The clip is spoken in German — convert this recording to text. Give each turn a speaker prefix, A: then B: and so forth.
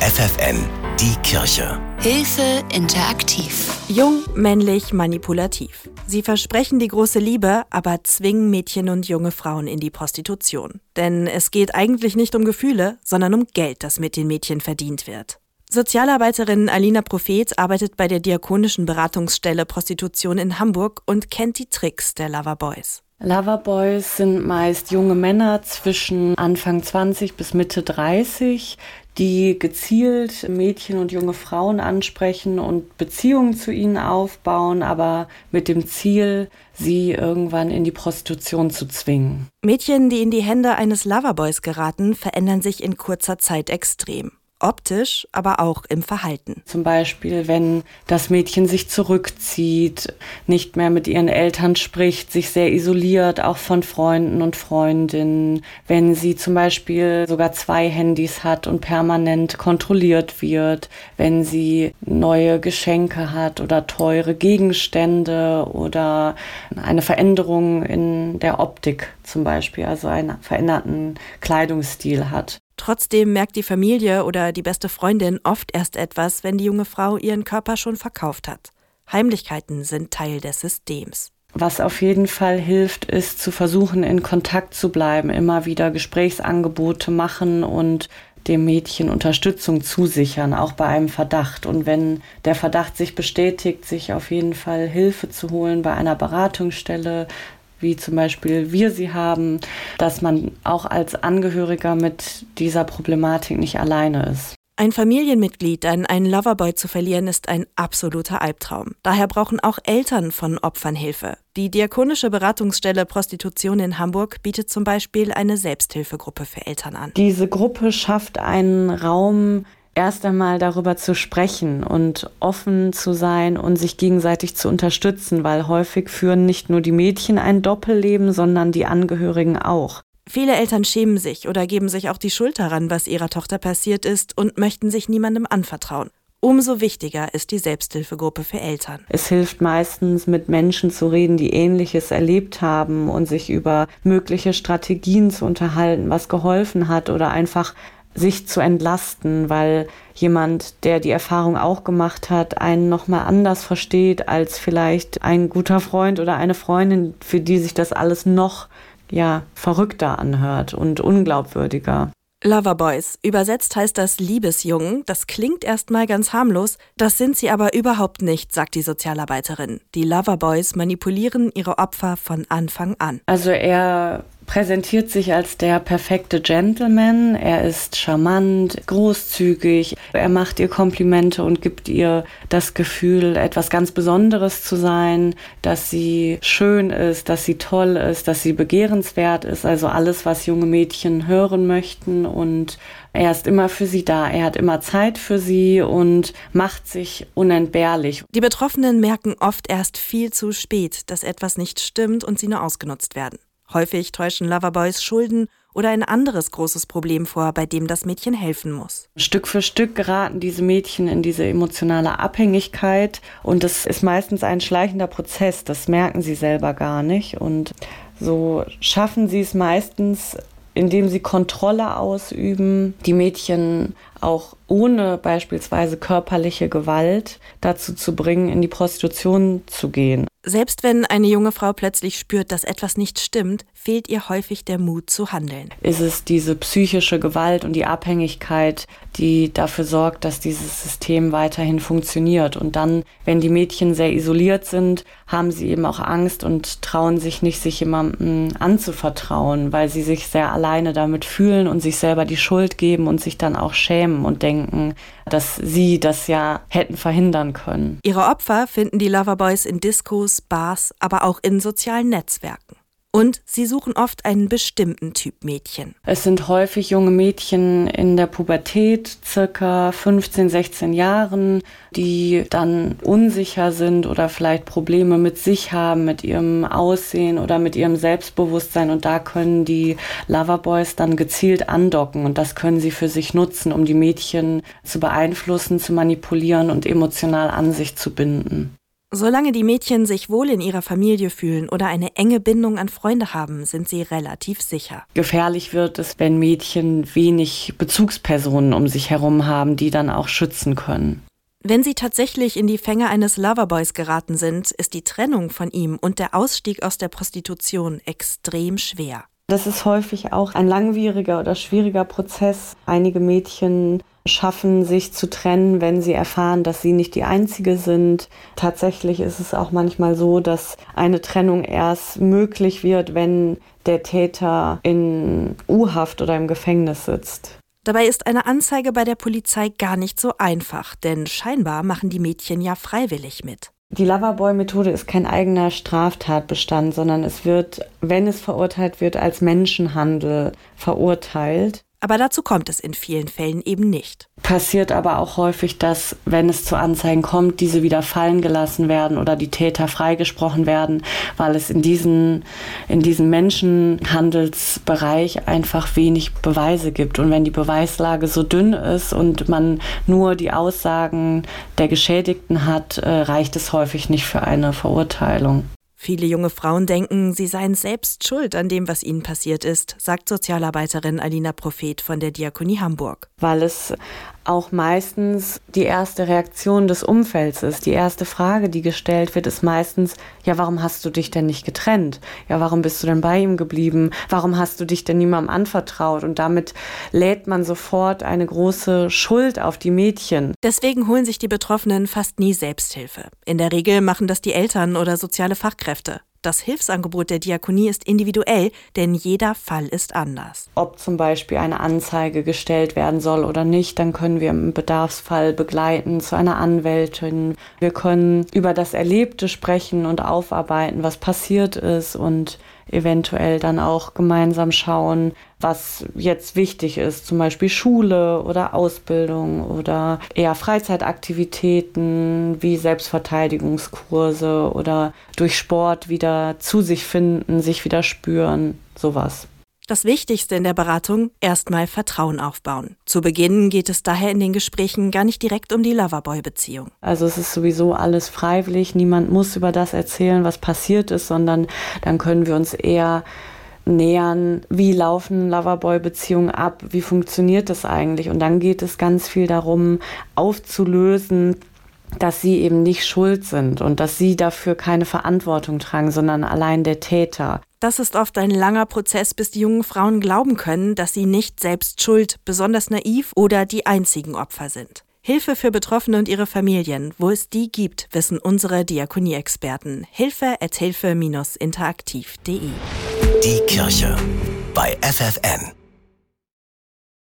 A: FFN, die Kirche.
B: Hilfe interaktiv.
C: Jung, männlich, manipulativ. Sie versprechen die große Liebe, aber zwingen Mädchen und junge Frauen in die Prostitution. Denn es geht eigentlich nicht um Gefühle, sondern um Geld, das mit den Mädchen verdient wird. Sozialarbeiterin Alina Prophet arbeitet bei der diakonischen Beratungsstelle Prostitution in Hamburg und kennt die Tricks der Loverboys.
D: Loverboys sind meist junge Männer zwischen Anfang 20 bis Mitte 30, die gezielt Mädchen und junge Frauen ansprechen und Beziehungen zu ihnen aufbauen, aber mit dem Ziel, sie irgendwann in die Prostitution zu zwingen.
C: Mädchen, die in die Hände eines Loverboys geraten, verändern sich in kurzer Zeit extrem optisch, aber auch im Verhalten.
D: Zum Beispiel, wenn das Mädchen sich zurückzieht, nicht mehr mit ihren Eltern spricht, sich sehr isoliert, auch von Freunden und Freundinnen, wenn sie zum Beispiel sogar zwei Handys hat und permanent kontrolliert wird, wenn sie neue Geschenke hat oder teure Gegenstände oder eine Veränderung in der Optik zum Beispiel, also einen veränderten Kleidungsstil hat.
C: Trotzdem merkt die Familie oder die beste Freundin oft erst etwas, wenn die junge Frau ihren Körper schon verkauft hat. Heimlichkeiten sind Teil des Systems.
D: Was auf jeden Fall hilft, ist zu versuchen, in Kontakt zu bleiben, immer wieder Gesprächsangebote machen und dem Mädchen Unterstützung zusichern, auch bei einem Verdacht. Und wenn der Verdacht sich bestätigt, sich auf jeden Fall Hilfe zu holen bei einer Beratungsstelle, wie zum Beispiel wir sie haben, dass man auch als Angehöriger mit dieser Problematik nicht alleine ist.
C: Ein Familienmitglied an einen Loverboy zu verlieren, ist ein absoluter Albtraum. Daher brauchen auch Eltern von Opfern Hilfe. Die Diakonische Beratungsstelle Prostitution in Hamburg bietet zum Beispiel eine Selbsthilfegruppe für Eltern an.
D: Diese Gruppe schafft einen Raum, erst einmal darüber zu sprechen und offen zu sein und sich gegenseitig zu unterstützen, weil häufig führen nicht nur die Mädchen ein Doppelleben, sondern die Angehörigen auch.
C: Viele Eltern schämen sich oder geben sich auch die Schuld daran, was ihrer Tochter passiert ist und möchten sich niemandem anvertrauen. Umso wichtiger ist die Selbsthilfegruppe für Eltern.
D: Es hilft meistens, mit Menschen zu reden, die Ähnliches erlebt haben und sich über mögliche Strategien zu unterhalten, was geholfen hat oder einfach sich zu entlasten, weil jemand, der die Erfahrung auch gemacht hat, einen nochmal anders versteht als vielleicht ein guter Freund oder eine Freundin, für die sich das alles noch ja verrückter anhört und unglaubwürdiger.
C: Loverboys. Übersetzt heißt das Liebesjungen. Das klingt erstmal ganz harmlos, das sind sie aber überhaupt nicht, sagt die Sozialarbeiterin. Die Loverboys manipulieren ihre Opfer von Anfang an.
D: Also er präsentiert sich als der perfekte Gentleman. Er ist charmant, großzügig. Er macht ihr Komplimente und gibt ihr das Gefühl, etwas ganz Besonderes zu sein, dass sie schön ist, dass sie toll ist, dass sie begehrenswert ist. Also alles, was junge Mädchen hören möchten. Und er ist immer für sie da. Er hat immer Zeit für sie und macht sich unentbehrlich.
C: Die Betroffenen merken oft erst viel zu spät, dass etwas nicht stimmt und sie nur ausgenutzt werden. Häufig täuschen Loverboys Schulden oder ein anderes großes Problem vor, bei dem das Mädchen helfen muss.
D: Stück für Stück geraten diese Mädchen in diese emotionale Abhängigkeit und das ist meistens ein schleichender Prozess, das merken sie selber gar nicht und so schaffen sie es meistens, indem sie Kontrolle ausüben, die Mädchen auch ohne beispielsweise körperliche Gewalt dazu zu bringen, in die Prostitution zu gehen.
C: Selbst wenn eine junge Frau plötzlich spürt, dass etwas nicht stimmt, fehlt ihr häufig der Mut zu handeln.
D: Ist es diese psychische Gewalt und die Abhängigkeit, die dafür sorgt, dass dieses System weiterhin funktioniert. Und dann, wenn die Mädchen sehr isoliert sind, haben sie eben auch Angst und trauen sich nicht, sich jemandem anzuvertrauen, weil sie sich sehr alleine damit fühlen und sich selber die Schuld geben und sich dann auch schämen und denken, dass sie das ja hätten verhindern können.
C: Ihre Opfer finden die Loverboys in Diskos, Bars, aber auch in sozialen Netzwerken. Und sie suchen oft einen bestimmten Typ Mädchen.
D: Es sind häufig junge Mädchen in der Pubertät, circa 15, 16 Jahren, die dann unsicher sind oder vielleicht Probleme mit sich haben, mit ihrem Aussehen oder mit ihrem Selbstbewusstsein. Und da können die Loverboys dann gezielt andocken. Und das können sie für sich nutzen, um die Mädchen zu beeinflussen, zu manipulieren und emotional an sich zu binden.
C: Solange die Mädchen sich wohl in ihrer Familie fühlen oder eine enge Bindung an Freunde haben, sind sie relativ sicher.
D: Gefährlich wird es, wenn Mädchen wenig Bezugspersonen um sich herum haben, die dann auch schützen können.
C: Wenn sie tatsächlich in die Fänge eines Loverboys geraten sind, ist die Trennung von ihm und der Ausstieg aus der Prostitution extrem schwer.
D: Das ist häufig auch ein langwieriger oder schwieriger Prozess. Einige Mädchen schaffen, sich zu trennen, wenn sie erfahren, dass sie nicht die Einzige sind. Tatsächlich ist es auch manchmal so, dass eine Trennung erst möglich wird, wenn der Täter in U-Haft oder im Gefängnis sitzt.
C: Dabei ist eine Anzeige bei der Polizei gar nicht so einfach, denn scheinbar machen die Mädchen ja freiwillig mit.
D: Die Loverboy-Methode ist kein eigener Straftatbestand, sondern es wird, wenn es verurteilt wird, als Menschenhandel verurteilt.
C: Aber dazu kommt es in vielen Fällen eben nicht.
D: Passiert aber auch häufig, dass, wenn es zu Anzeigen kommt, diese wieder fallen gelassen werden oder die Täter freigesprochen werden, weil es in diesem in diesem Menschenhandelsbereich einfach wenig Beweise gibt. Und wenn die Beweislage so dünn ist und man nur die Aussagen der Geschädigten hat, äh, reicht es häufig nicht für eine Verurteilung.
C: Viele junge Frauen denken, sie seien selbst schuld an dem, was ihnen passiert ist, sagt Sozialarbeiterin Alina Prophet von der Diakonie Hamburg.
D: Weil es auch meistens die erste Reaktion des Umfelds ist. Die erste Frage, die gestellt wird, ist meistens, ja, warum hast du dich denn nicht getrennt? Ja, warum bist du denn bei ihm geblieben? Warum hast du dich denn niemandem anvertraut? Und damit lädt man sofort eine große Schuld auf die Mädchen.
C: Deswegen holen sich die Betroffenen fast nie Selbsthilfe. In der Regel machen das die Eltern oder soziale Fachkräfte. Das Hilfsangebot der Diakonie ist individuell, denn jeder Fall ist anders.
D: Ob zum Beispiel eine Anzeige gestellt werden soll oder nicht, dann können wir im Bedarfsfall begleiten zu einer Anwältin. Wir können über das Erlebte sprechen und aufarbeiten, was passiert ist und eventuell dann auch gemeinsam schauen, was jetzt wichtig ist, zum Beispiel Schule oder Ausbildung oder eher Freizeitaktivitäten wie Selbstverteidigungskurse oder durch Sport wieder zu sich finden, sich wieder spüren, sowas.
C: Das Wichtigste in der Beratung, erstmal Vertrauen aufbauen. Zu Beginn geht es daher in den Gesprächen gar nicht direkt um die Loverboy-Beziehung.
D: Also es ist sowieso alles freiwillig, niemand muss über das erzählen, was passiert ist, sondern dann können wir uns eher nähern, wie laufen Loverboy-Beziehungen ab, wie funktioniert das eigentlich. Und dann geht es ganz viel darum, aufzulösen, dass sie eben nicht schuld sind und dass sie dafür keine Verantwortung tragen, sondern allein der Täter.
C: Das ist oft ein langer Prozess, bis die jungen Frauen glauben können, dass sie nicht selbst schuld, besonders naiv oder die einzigen Opfer sind. Hilfe für Betroffene und ihre Familien, wo es die gibt, wissen unsere Diakonie-Experten. Hilfe at hilfe-interaktiv.de
A: Die Kirche bei FFN.